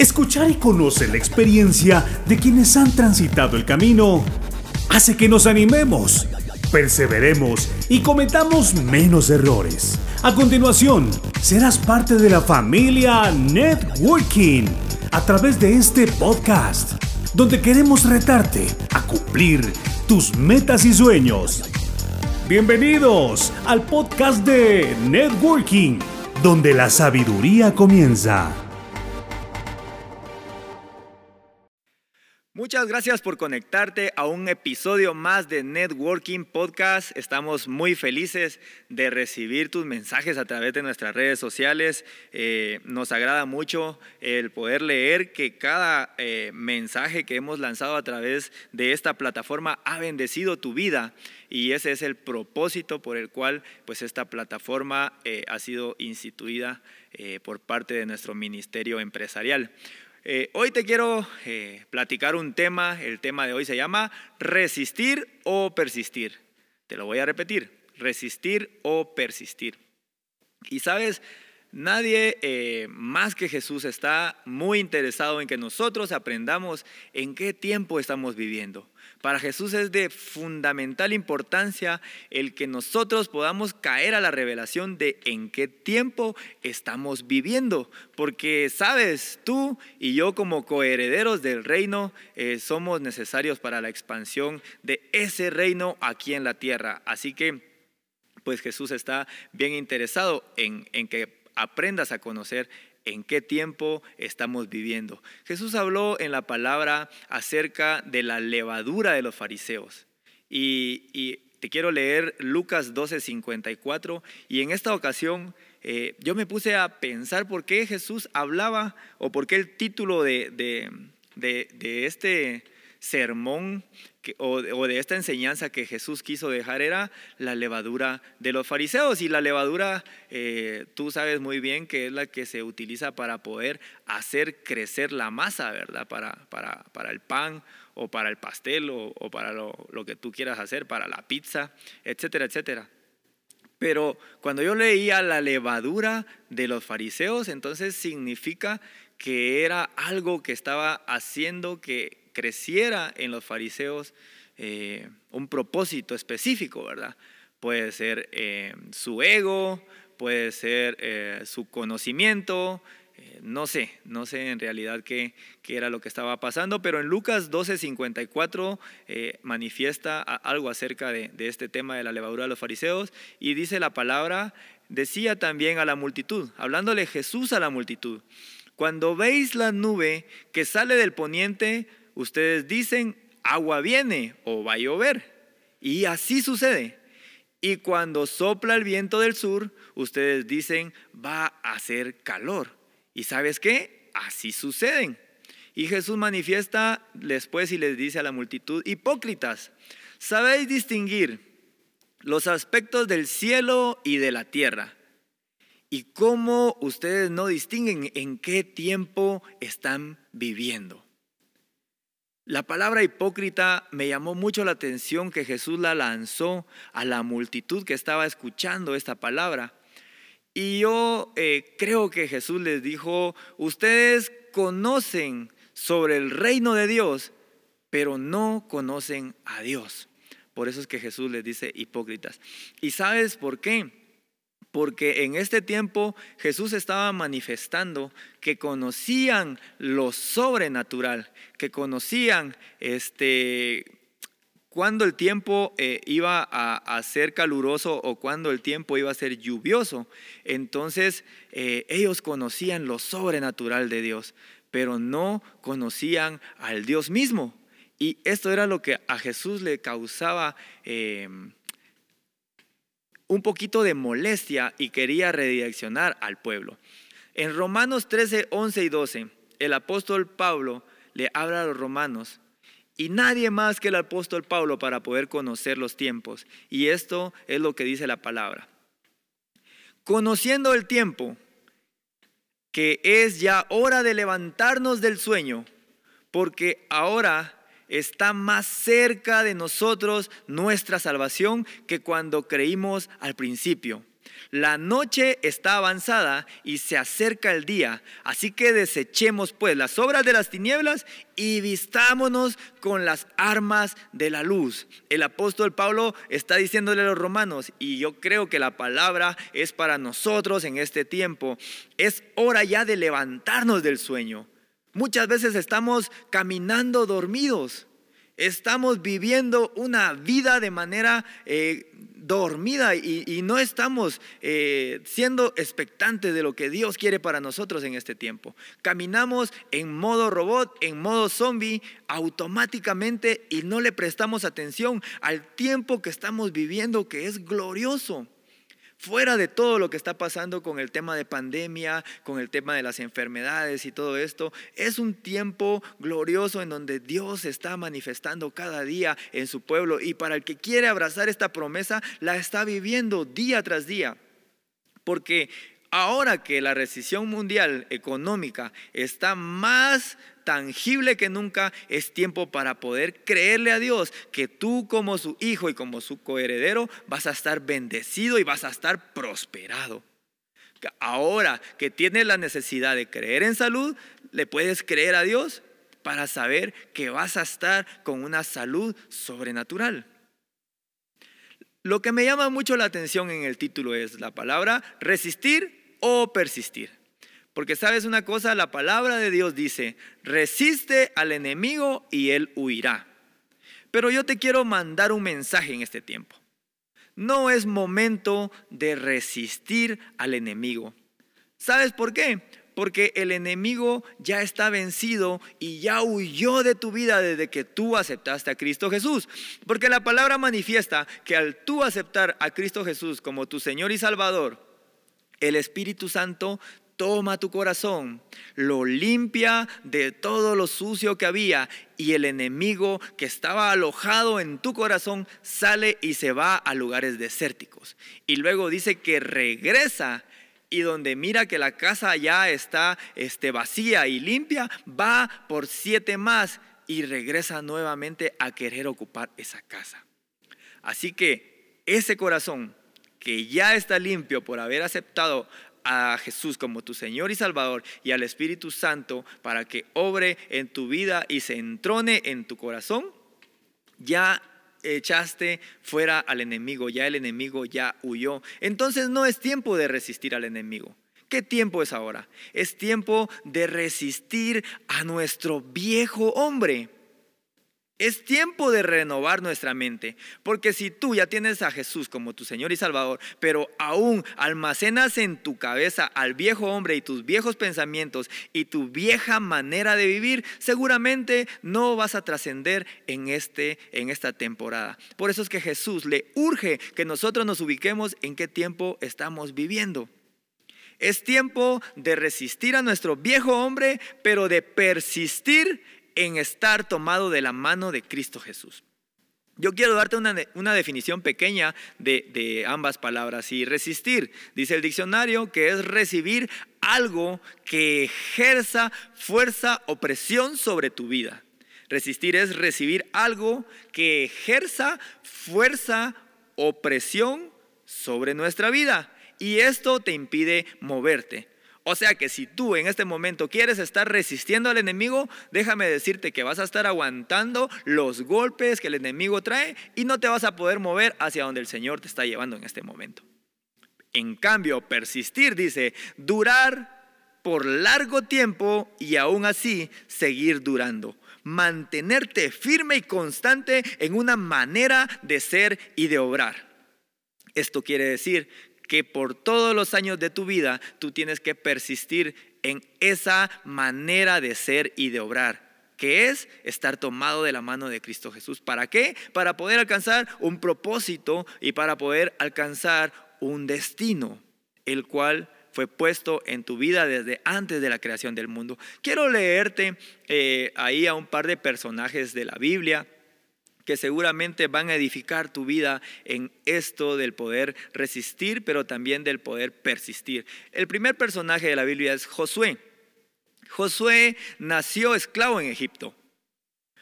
Escuchar y conocer la experiencia de quienes han transitado el camino hace que nos animemos, perseveremos y cometamos menos errores. A continuación, serás parte de la familia Networking a través de este podcast, donde queremos retarte a cumplir tus metas y sueños. Bienvenidos al podcast de Networking, donde la sabiduría comienza. Muchas gracias por conectarte a un episodio más de Networking Podcast. Estamos muy felices de recibir tus mensajes a través de nuestras redes sociales. Eh, nos agrada mucho el poder leer que cada eh, mensaje que hemos lanzado a través de esta plataforma ha bendecido tu vida y ese es el propósito por el cual pues esta plataforma eh, ha sido instituida por parte de nuestro ministerio empresarial. Eh, hoy te quiero eh, platicar un tema, el tema de hoy se llama resistir o persistir. Te lo voy a repetir, resistir o persistir. Y sabes, nadie eh, más que Jesús está muy interesado en que nosotros aprendamos en qué tiempo estamos viviendo. Para Jesús es de fundamental importancia el que nosotros podamos caer a la revelación de en qué tiempo estamos viviendo. Porque sabes, tú y yo como coherederos del reino eh, somos necesarios para la expansión de ese reino aquí en la tierra. Así que, pues Jesús está bien interesado en, en que aprendas a conocer en qué tiempo estamos viviendo. Jesús habló en la palabra acerca de la levadura de los fariseos. Y, te quiero leer Lucas 12:54. Y en esta ocasión eh, yo me puse a pensar por qué Jesús hablaba o por qué el título de, de este sermón o, de esta enseñanza que Jesús quiso dejar era la levadura de los fariseos. Y la levadura, eh, tú sabes muy bien que es la que se utiliza para poder hacer crecer la masa, ¿verdad? Para, para, para el pan o para el pastel o, para lo, lo, que tú quieras hacer, para la pizza, etcétera, etcétera. Pero cuando yo leía la levadura de los fariseos, entonces significa que era algo que estaba haciendo que creciera en los fariseos eh, un propósito específico, ¿verdad? Puede ser eh, su ego, puede ser eh, su conocimiento, no sé, no sé en realidad qué, era lo que estaba pasando, pero en Lucas 12:54 manifiesta algo acerca de, de este tema de la levadura de los fariseos y dice la palabra, decía también a la multitud, hablándole Jesús a la multitud, cuando veis la nube que sale del poniente, ustedes dicen, agua viene o va a llover. Y así sucede. Y cuando sopla el viento del sur, ustedes dicen, va a hacer calor. ¿Y sabes qué? Así suceden. Y Jesús manifiesta después y les dice a la multitud, hipócritas, ¿sabéis distinguir los aspectos del cielo y de la tierra? ¿Y cómo ustedes no distinguen en qué tiempo están viviendo? La palabra hipócrita me llamó mucho la atención que Jesús la lanzó a la multitud que estaba escuchando esta palabra. Y yo eh, creo que Jesús les dijo, ustedes conocen sobre el reino de Dios, pero no conocen a Dios. Por eso es que Jesús les dice hipócritas. ¿Y sabes por qué? Porque en este tiempo Jesús estaba manifestando que conocían lo sobrenatural, que conocían este cuando el tiempo eh, iba a, ser caluroso o cuando el tiempo iba a ser lluvioso. Entonces eh, ellos conocían lo sobrenatural de Dios, pero no conocían al Dios mismo. Y esto era lo que a Jesús le causaba eh, un poquito de molestia y quería redireccionar al pueblo. En Romanos 13, 11 y 12, el apóstol Pablo le habla a los romanos y nadie más que el apóstol Pablo para poder conocer los tiempos. Y esto es lo que dice la palabra. Conociendo el tiempo, que es ya hora de levantarnos del sueño, porque ahora está más cerca de nosotros nuestra salvación que cuando creímos al principio. La noche está avanzada y se acerca el día, así que desechemos pues las obras de las tinieblas y vistámonos con las armas de la luz. El apóstol Pablo está diciéndole a los romanos, y yo creo que la palabra es para nosotros en este tiempo, es hora ya de levantarnos del sueño. Muchas veces estamos caminando dormidos, estamos viviendo una vida de manera... Eh, dormida y, no estamos eh, siendo expectantes de lo que Dios quiere para nosotros en este tiempo. Caminamos en modo robot, en modo zombie, automáticamente y no le prestamos atención al tiempo que estamos viviendo que es glorioso fuera de todo lo que está pasando con el tema de pandemia, con el tema de las enfermedades y todo esto, es un tiempo glorioso en donde Dios está manifestando cada día en su pueblo y para el que quiere abrazar esta promesa, la está viviendo día tras día. Porque ahora que la recesión mundial económica está más tangible que nunca, es tiempo para poder creerle a Dios que tú como su hijo y como su coheredero vas a estar bendecido y vas a estar prosperado. Ahora que tienes la necesidad de creer en salud, le puedes creer a Dios para saber que vas a estar con una salud sobrenatural. Lo que me llama mucho la atención en el título es la palabra resistir o persistir. Porque sabes una cosa, la palabra de Dios dice, resiste al enemigo y él huirá. Pero yo te quiero mandar un mensaje en este tiempo. No es momento de resistir al enemigo. ¿Sabes por qué? Porque el enemigo ya está vencido y ya huyó de tu vida desde que tú aceptaste a Cristo Jesús. Porque la palabra manifiesta que al tú aceptar a Cristo Jesús como tu Señor y Salvador, el Espíritu Santo toma tu corazón, lo limpia de todo lo sucio que había y el enemigo que estaba alojado en tu corazón sale y se va a lugares desérticos. Y luego dice que regresa y donde mira que la casa ya está este, vacía y limpia, va por siete más y regresa nuevamente a querer ocupar esa casa. Así que ese corazón que ya está limpio por haber aceptado a Jesús como tu Señor y Salvador y al Espíritu Santo para que obre en tu vida y se entrone en tu corazón, ya echaste fuera al enemigo, ya el enemigo ya huyó. Entonces no es tiempo de resistir al enemigo. ¿Qué tiempo es ahora? Es tiempo de resistir a nuestro viejo hombre. Es tiempo de renovar nuestra mente, porque si tú ya tienes a Jesús como tu Señor y Salvador, pero aún almacenas en tu cabeza al viejo hombre y tus viejos pensamientos y tu vieja manera de vivir, seguramente no vas a trascender en este en esta temporada. Por eso es que Jesús le urge que nosotros nos ubiquemos en qué tiempo estamos viviendo. Es tiempo de resistir a nuestro viejo hombre, pero de persistir en estar tomado de la mano de Cristo Jesús. Yo quiero darte una, definición pequeña de, de, ambas palabras. Y resistir, dice el diccionario, que es recibir algo que ejerza fuerza o presión sobre tu vida. Resistir es recibir algo que ejerza fuerza o presión sobre nuestra vida. Y esto te impide moverte. O sea que si tú en este momento quieres estar resistiendo al enemigo, déjame decirte que vas a estar aguantando los golpes que el enemigo trae y no te vas a poder mover hacia donde el Señor te está llevando en este momento. En cambio, persistir dice, durar por largo tiempo y aún así seguir durando. Mantenerte firme y constante en una manera de ser y de obrar. Esto quiere decir que por todos los años de tu vida tú tienes que persistir en esa manera de ser y de obrar que es estar tomado de la mano de Cristo Jesús. ¿Para qué? Para poder alcanzar un propósito y para poder alcanzar un destino, el cual fue puesto en tu vida desde antes de la creación del mundo. Quiero leerte eh, ahí a un par de personajes de la Biblia que seguramente van a edificar tu vida en esto del poder resistir, pero también del poder persistir. El primer personaje de la Biblia es Josué. Josué nació esclavo en Egipto,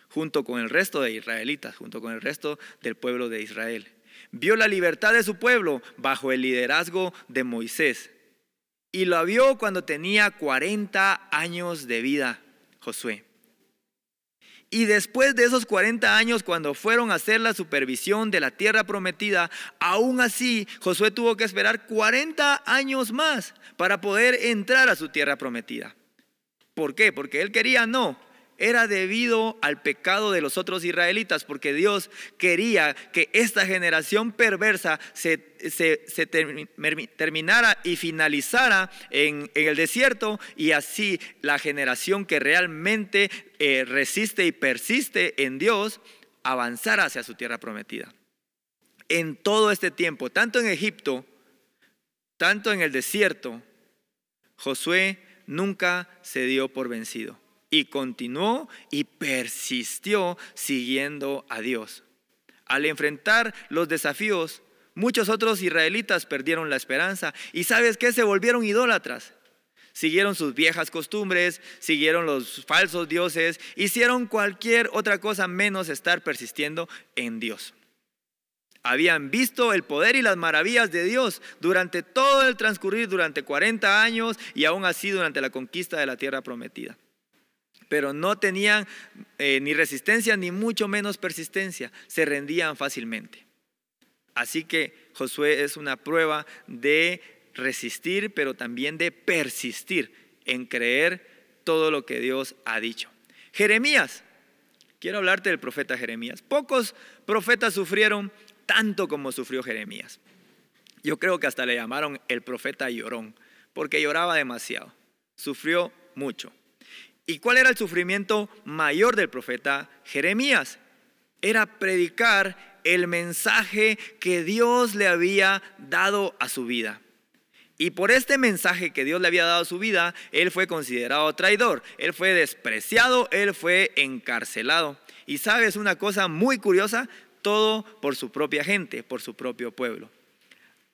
junto con el resto de israelitas, junto con el resto del pueblo de Israel. vio la libertad de su pueblo bajo el liderazgo de Moisés. Y lo vio cuando tenía 40 años de vida, Josué. Y después de esos 40 años, cuando fueron a hacer la supervisión de la tierra prometida, aún así Josué tuvo que esperar 40 años más para poder entrar a su tierra prometida. ¿Por qué? Porque él quería, no, era debido al pecado de los otros israelitas, porque Dios quería que esta generación perversa se, terminara y finalizara en, el desierto y así la generación que realmente eh, resiste y persiste en Dios avanzara hacia su tierra prometida. En todo este tiempo, tanto en Egipto, tanto en el desierto, Josué nunca se dio por vencido y continuó y persistió siguiendo a Dios. Al enfrentar los desafíos, muchos otros israelitas perdieron la esperanza y sabes qué, se volvieron idólatras. Siguieron sus viejas costumbres, siguieron los falsos dioses, hicieron cualquier otra cosa menos estar persistiendo en Dios. Habían visto el poder y las maravillas de Dios durante todo el transcurrir, durante 40 años y aún así durante la conquista de la tierra prometida pero no tenían eh, ni resistencia ni mucho menos persistencia, se rendían fácilmente. Así que Josué es una prueba de resistir, pero también de persistir en creer todo lo que Dios ha dicho. Jeremías, quiero hablarte del profeta Jeremías. Pocos profetas sufrieron tanto como sufrió Jeremías. Yo creo que hasta le llamaron el profeta llorón, porque lloraba demasiado, sufrió mucho. ¿Y cuál era el sufrimiento mayor del profeta Jeremías? Era predicar el mensaje que Dios le había dado a su vida. Y por este mensaje que Dios le había dado a su vida, él fue considerado traidor, él fue despreciado, él fue encarcelado. Y sabes una cosa muy curiosa, todo por su propia gente, por su propio pueblo.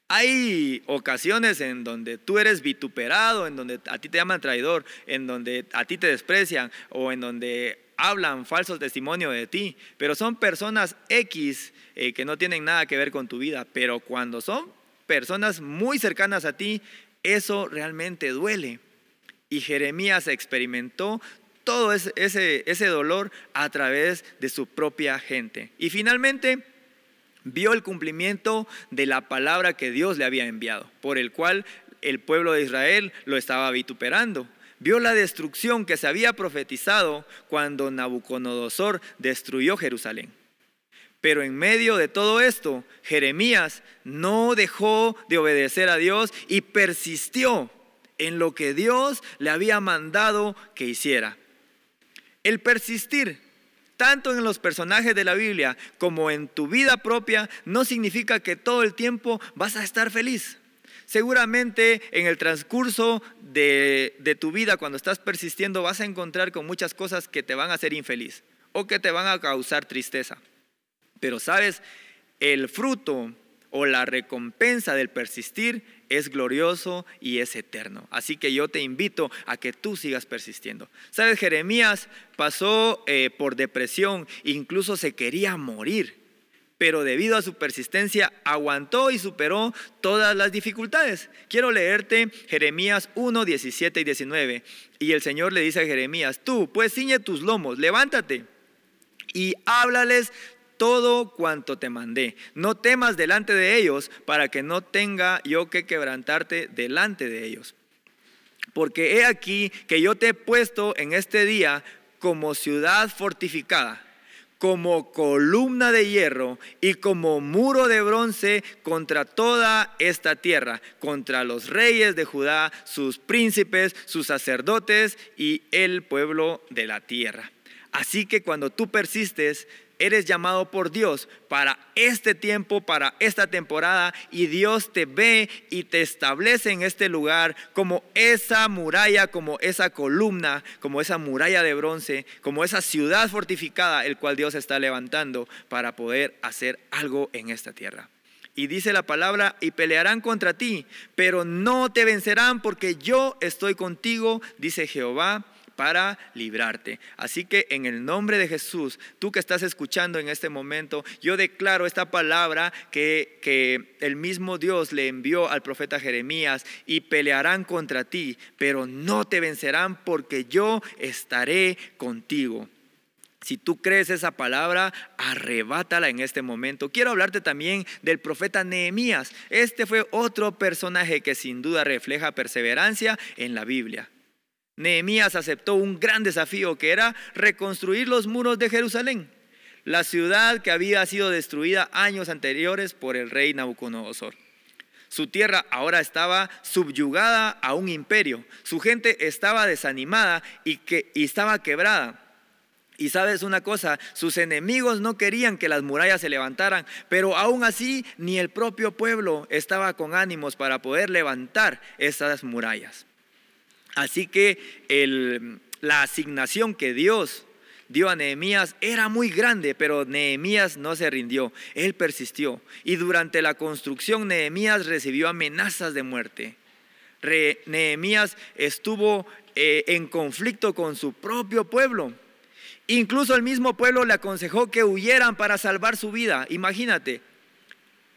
Hay ocasiones en donde tú eres vituperado, en donde a ti te llaman traidor, en donde a ti te desprecian o en donde hablan falsos testimonios de ti, pero son personas X eh, que no tienen nada que ver con tu vida, pero cuando son personas muy cercanas a ti, eso realmente duele. Y Jeremías experimentó todo ese, dolor a través de su propia gente. Y finalmente, vio el cumplimiento de la palabra que Dios le había enviado, por el cual el pueblo de Israel lo estaba vituperando. Vio la destrucción que se había profetizado cuando Nabucodonosor destruyó Jerusalén. Pero en medio de todo esto, Jeremías no dejó de obedecer a Dios y persistió en lo que Dios le había mandado que hiciera. El persistir tanto en los personajes de la Biblia como en tu vida propia, no significa que todo el tiempo vas a estar feliz. Seguramente en el transcurso de, tu vida, cuando estás persistiendo, vas a encontrar con muchas cosas que te van a hacer infeliz o que te van a causar tristeza. Pero sabes, el fruto o la recompensa del persistir es glorioso y es eterno. Así que yo te invito a que tú sigas persistiendo. Sabes, Jeremías pasó eh, por depresión, incluso se quería morir, pero debido a su persistencia aguantó y superó todas las dificultades. Quiero leerte Jeremías 1, 17 y 19. Y el Señor le dice a Jeremías, tú pues ciñe tus lomos, levántate y háblales todo cuanto te mandé. No temas delante de ellos para que no tenga yo que quebrantarte delante de ellos. Porque he aquí que yo te he puesto en este día como ciudad fortificada, como columna de hierro y como muro de bronce contra toda esta tierra, contra los reyes de Judá, sus príncipes, sus sacerdotes y el pueblo de la tierra. Así que cuando tú persistes, eres llamado por Dios para este tiempo, para esta temporada, y Dios te ve y te establece en este lugar como esa muralla, como esa columna, como esa muralla de bronce, como esa ciudad fortificada, el cual Dios está levantando para poder hacer algo en esta tierra. Y dice la palabra, y pelearán contra ti, pero no te vencerán porque yo estoy contigo, dice Jehová para librarte. Así que en el nombre de Jesús, tú que estás escuchando en este momento, yo declaro esta palabra que, que el mismo Dios le envió al profeta Jeremías y pelearán contra ti, pero no te vencerán porque yo estaré contigo. Si tú crees esa palabra, arrebátala en este momento. Quiero hablarte también del profeta Nehemías. Este fue otro personaje que sin duda refleja perseverancia en la Biblia. Nehemías aceptó un gran desafío que era reconstruir los muros de Jerusalén, la ciudad que había sido destruida años anteriores por el rey Nabucodonosor. Su tierra ahora estaba subyugada a un imperio. Su gente estaba desanimada y, que, y estaba quebrada. Y sabes una cosa, sus enemigos no querían que las murallas se levantaran, pero aún así ni el propio pueblo estaba con ánimos para poder levantar esas murallas. Así que la asignación que Dios dio a Nehemías era muy grande, pero Nehemías no se rindió, él persistió. Y durante la construcción Nehemías recibió amenazas de muerte. Nehemías estuvo eh, en conflicto con su propio pueblo Incluso el mismo pueblo le aconsejó que huyeran para salvar su vida. Imagínate,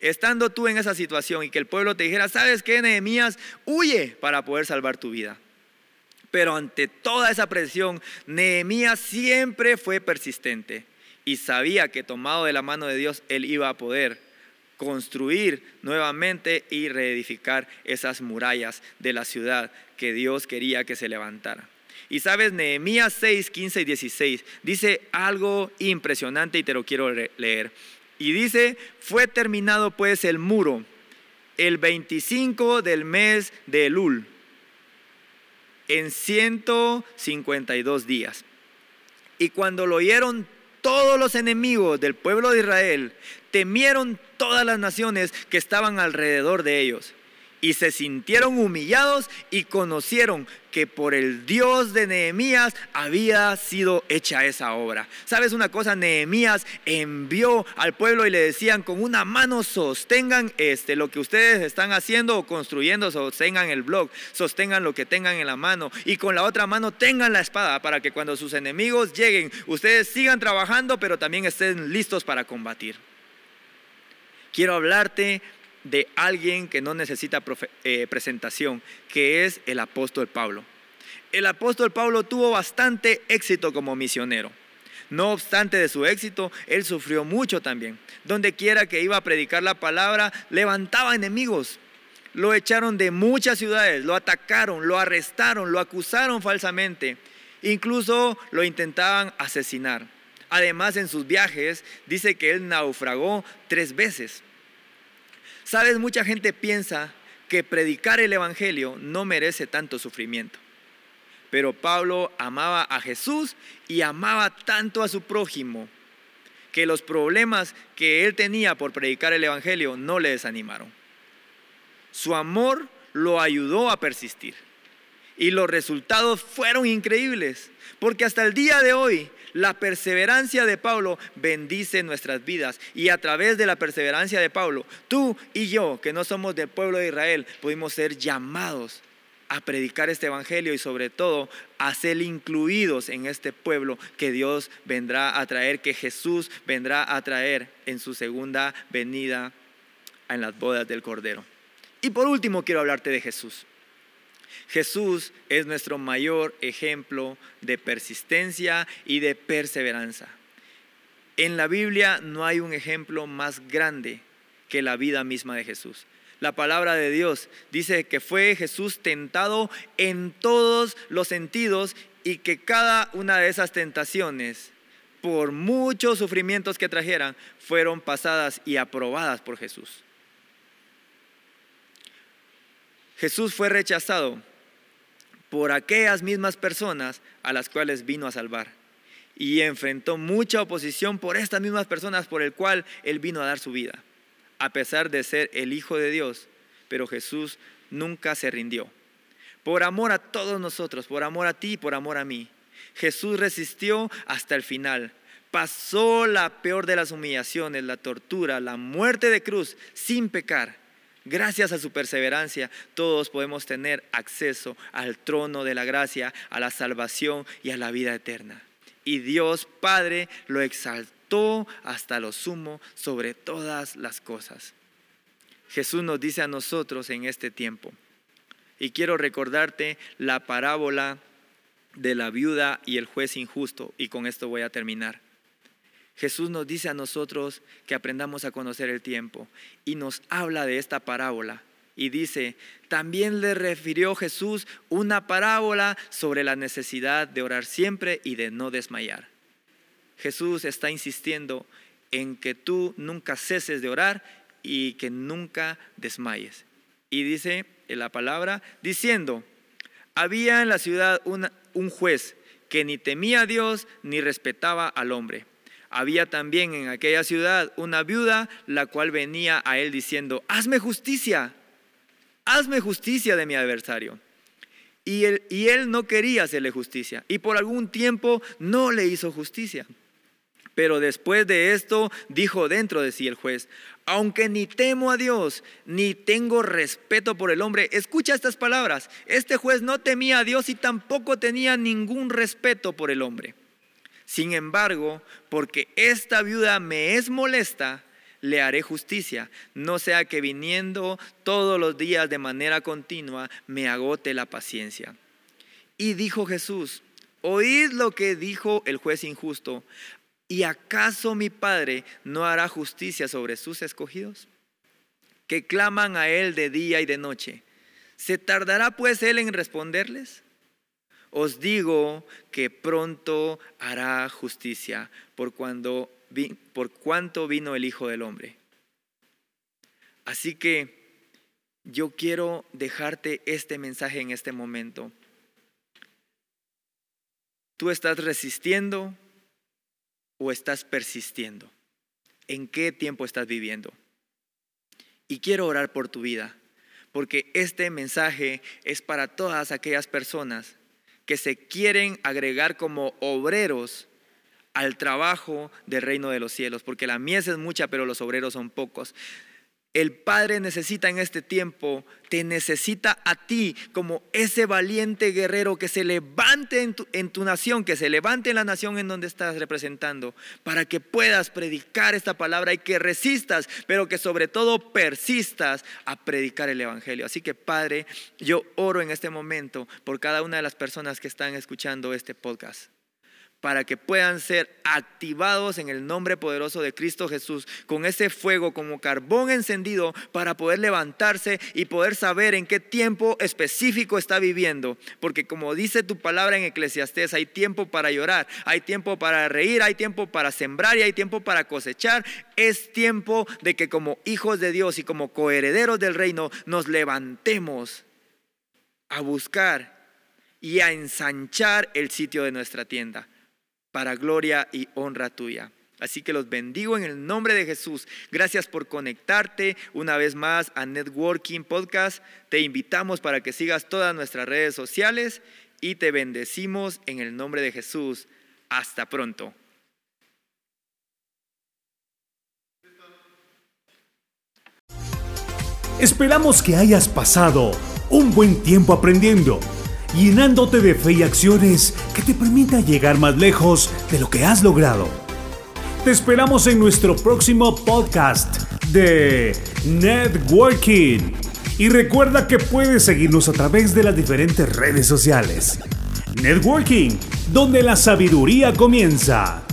estando tú en esa situación y que el pueblo te dijera, ¿sabes qué, Nehemías? Huye para poder salvar tu vida. Pero ante toda esa presión, Nehemías siempre fue persistente y sabía que tomado de la mano de Dios, él iba a poder construir nuevamente y reedificar esas murallas de la ciudad que Dios quería que se levantara. Y sabes, Nehemías 6, 15 y 16 dice algo impresionante y te lo quiero leer. Y dice, fue terminado pues el muro el 25 del mes de Elul en 152 días. Y cuando lo oyeron todos los enemigos del pueblo de Israel, temieron todas las naciones que estaban alrededor de ellos y se sintieron humillados y conocieron que por el Dios de Nehemías había sido hecha esa obra. ¿Sabes una cosa? Nehemías envió al pueblo y le decían con una mano sostengan este lo que ustedes están haciendo o construyendo, sostengan el blog, sostengan lo que tengan en la mano y con la otra mano tengan la espada para que cuando sus enemigos lleguen, ustedes sigan trabajando, pero también estén listos para combatir. Quiero hablarte de alguien que no necesita eh, presentación, que es el apóstol Pablo. El apóstol Pablo tuvo bastante éxito como misionero. No obstante de su éxito, él sufrió mucho también. Donde quiera que iba a predicar la palabra, levantaba enemigos. Lo echaron de muchas ciudades, lo atacaron, lo arrestaron, lo acusaron falsamente. Incluso lo intentaban asesinar. Además, en sus viajes dice que él naufragó tres veces. Sabes, mucha gente piensa que predicar el Evangelio no merece tanto sufrimiento. Pero Pablo amaba a Jesús y amaba tanto a su prójimo que los problemas que él tenía por predicar el Evangelio no le desanimaron. Su amor lo ayudó a persistir. Y los resultados fueron increíbles, porque hasta el día de hoy la perseverancia de Pablo bendice nuestras vidas. Y a través de la perseverancia de Pablo, tú y yo, que no somos del pueblo de Israel, pudimos ser llamados a predicar este evangelio y sobre todo a ser incluidos en este pueblo que Dios vendrá a traer, que Jesús vendrá a traer en su segunda venida en las bodas del Cordero. Y por último quiero hablarte de Jesús. Jesús es nuestro mayor ejemplo de persistencia y de perseverancia. En la Biblia no hay un ejemplo más grande que la vida misma de Jesús. La palabra de Dios dice que fue Jesús tentado en todos los sentidos y que cada una de esas tentaciones, por muchos sufrimientos que trajeran, fueron pasadas y aprobadas por Jesús. Jesús fue rechazado por aquellas mismas personas a las cuales vino a salvar. Y enfrentó mucha oposición por estas mismas personas por el cual él vino a dar su vida, a pesar de ser el Hijo de Dios. Pero Jesús nunca se rindió. Por amor a todos nosotros, por amor a ti por amor a mí. Jesús resistió hasta el final. Pasó la peor de las humillaciones, la tortura, la muerte de cruz, sin pecar Gracias a su perseverancia, todos podemos tener acceso al trono de la gracia, a la salvación y a la vida eterna. Y Dios Padre lo exaltó hasta lo sumo sobre todas las cosas. Jesús nos dice a nosotros en este tiempo, y quiero recordarte la parábola de la viuda y el juez injusto, y con esto voy a terminar. Jesús nos dice a nosotros que aprendamos a conocer el tiempo y nos habla de esta parábola. Y dice, también le refirió Jesús una parábola sobre la necesidad de orar siempre y de no desmayar. Jesús está insistiendo en que tú nunca ceses de orar y que nunca desmayes. Y dice en la palabra, diciendo, había en la ciudad un juez que ni temía a Dios ni respetaba al hombre había también en aquella ciudad una viuda, la cual venía a él diciendo, hazme justicia, hazme justicia de mi adversario. Y él, no quería hacerle justicia, y por algún tiempo no le hizo justicia. Pero después de esto dijo dentro de sí el juez, aunque ni temo a Dios, ni tengo respeto por el hombre, escucha estas palabras, este juez no temía a Dios y tampoco tenía ningún respeto por el hombre. Sin embargo, porque esta viuda me es molesta, le haré justicia, no sea que viniendo todos los días de manera continua me agote la paciencia. Y dijo Jesús, oíd lo que dijo el juez injusto, ¿y acaso mi Padre no hará justicia sobre sus escogidos? Que claman a Él de día y de noche. ¿Se tardará pues Él en responderles? Os digo que pronto hará justicia por, cuando, por cuanto vino el Hijo del Hombre. Así que yo quiero dejarte este mensaje en este momento. ¿Tú estás resistiendo o estás persistiendo? ¿En qué tiempo estás viviendo? Y quiero orar por tu vida, porque este mensaje es para todas aquellas personas que se quieren agregar como obreros al trabajo del reino de los cielos, porque la mies es mucha, pero los obreros son pocos. El Padre necesita en este tiempo, te necesita a ti como ese valiente guerrero que se levante en tu, en tu, nación, que se levante en la nación en donde estás representando, para que puedas predicar esta palabra y que resistas, pero que sobre todo persistas a predicar el Evangelio. Así que Padre, yo oro en este momento por cada una de las personas que están escuchando este podcast para que puedan ser activados en el nombre poderoso de Cristo Jesús, con ese fuego como carbón encendido para poder levantarse y poder saber en qué tiempo específico está viviendo. Porque como dice tu palabra en Eclesiastés, hay tiempo para llorar, hay tiempo para reír, hay tiempo para sembrar y hay tiempo para cosechar. Es tiempo de que como hijos de Dios y como coherederos del reino nos levantemos a buscar y a ensanchar el sitio de nuestra tienda para gloria y honra tuya. Así que los bendigo en el nombre de Jesús. Gracias por conectarte una vez más a Networking Podcast. Te invitamos para que sigas todas nuestras redes sociales y te bendecimos en el nombre de Jesús. Hasta pronto. Esperamos que hayas pasado un buen tiempo aprendiendo llenándote de fe y acciones que te permita llegar más lejos de lo que has logrado. Te esperamos en nuestro próximo podcast de Networking. Y recuerda que puedes seguirnos a través de las diferentes redes sociales. Networking, donde la sabiduría comienza.